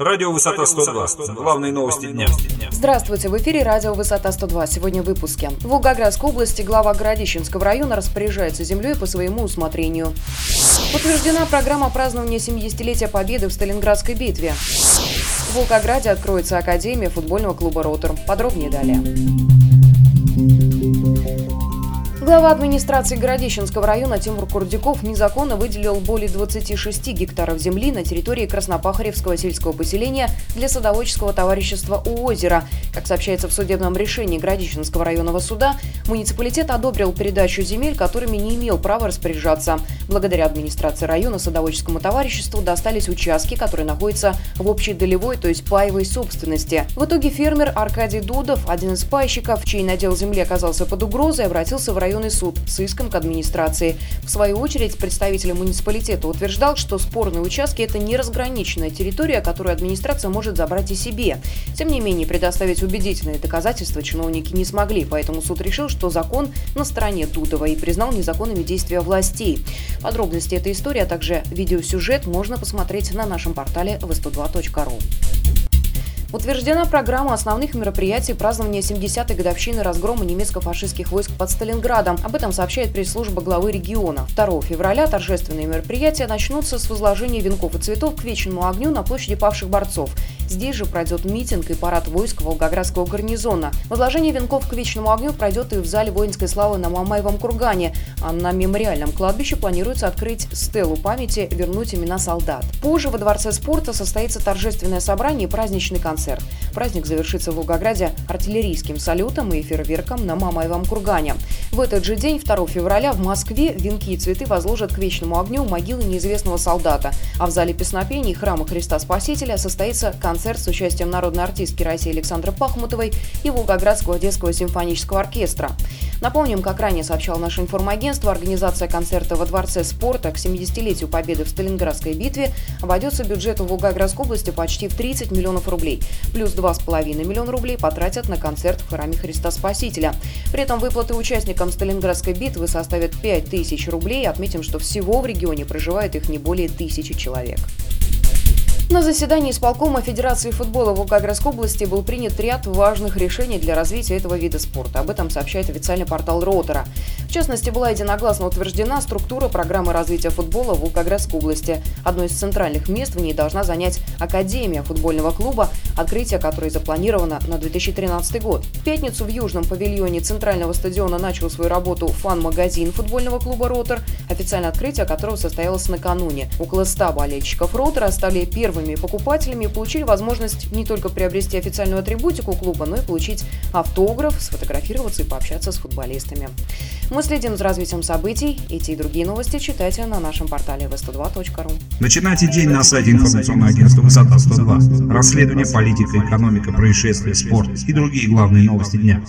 Радио «Высота 102». Главные новости дня. Здравствуйте, в эфире радио «Высота 102». Сегодня в выпуске. В Волгоградской области глава Городищенского района распоряжается землей по своему усмотрению. Утверждена программа празднования 70-летия Победы в Сталинградской битве. В Волгограде откроется Академия футбольного клуба «Ротор». Подробнее далее. Глава администрации Городищенского района Тимур Курдюков незаконно выделил более 26 гектаров земли на территории Краснопахаревского сельского поселения для садоводческого товарищества у озера. Как сообщается в судебном решении Городищенского районного суда, муниципалитет одобрил передачу земель, которыми не имел права распоряжаться. Благодаря администрации района садоводческому товариществу достались участки, которые находятся в общей долевой, то есть паевой собственности. В итоге фермер Аркадий Дудов, один из пайщиков, чей надел земли оказался под угрозой, обратился в район районный суд с иском к администрации. В свою очередь, представитель муниципалитета утверждал, что спорные участки – это не разграниченная территория, которую администрация может забрать и себе. Тем не менее, предоставить убедительные доказательства чиновники не смогли, поэтому суд решил, что закон на стороне Дудова и признал незаконными действия властей. Подробности этой истории, а также видеосюжет можно посмотреть на нашем портале v102.ru. Утверждена программа основных мероприятий празднования 70-й годовщины разгрома немецко-фашистских войск под Сталинградом. Об этом сообщает пресс-служба главы региона. 2 февраля торжественные мероприятия начнутся с возложения венков и цветов к вечному огню на площади павших борцов. Здесь же пройдет митинг и парад войск Волгоградского гарнизона. Возложение венков к вечному огню пройдет и в зале воинской славы на Мамаевом кургане. А на мемориальном кладбище планируется открыть стелу памяти «Вернуть имена солдат». Позже во Дворце спорта состоится торжественное собрание и праздничный концерт. Праздник завершится в Волгограде артиллерийским салютом и фейерверком на Мамаевом кургане. В этот же день, 2 февраля, в Москве венки и цветы возложат к вечному огню могилы неизвестного солдата. А в зале песнопений храма Христа Спасителя состоится концерт с участием народной артистки России Александры Пахмутовой и Волгоградского детского симфонического оркестра. Напомним, как ранее сообщал наше информагентство, организация концерта во Дворце спорта к 70-летию победы в Сталинградской битве обойдется бюджету Волгоградской области почти в 30 миллионов рублей. Плюс 2,5 миллиона рублей потратят на концерт в храме Христа Спасителя. При этом выплаты участникам Сталинградской битвы составят 5 тысяч рублей. Отметим, что всего в регионе проживает их не более тысячи человек. На заседании исполкома Федерации футбола Волгоградской области был принят ряд важных решений для развития этого вида спорта. Об этом сообщает официальный портал Ротора. В частности, была единогласно утверждена структура программы развития футбола в Волгоградской области. Одно из центральных мест в ней должна занять Академия футбольного клуба, открытие которой запланировано на 2013 год. В пятницу в Южном павильоне Центрального стадиона начал свою работу фан-магазин футбольного клуба «Ротор», официальное открытие которого состоялось накануне. Около 100 болельщиков «Ротора» стали первыми покупателями получили возможность не только приобрести официальную атрибутику клуба, но и получить автограф, сфотографироваться и пообщаться с футболистами. Мы следим за развитием событий. Эти и другие новости читайте на нашем портале v102.ru. Начинайте день на сайте информационного агентства «Высота 102». Расследование, политика, экономика, происшествия, спорт и другие главные новости дня.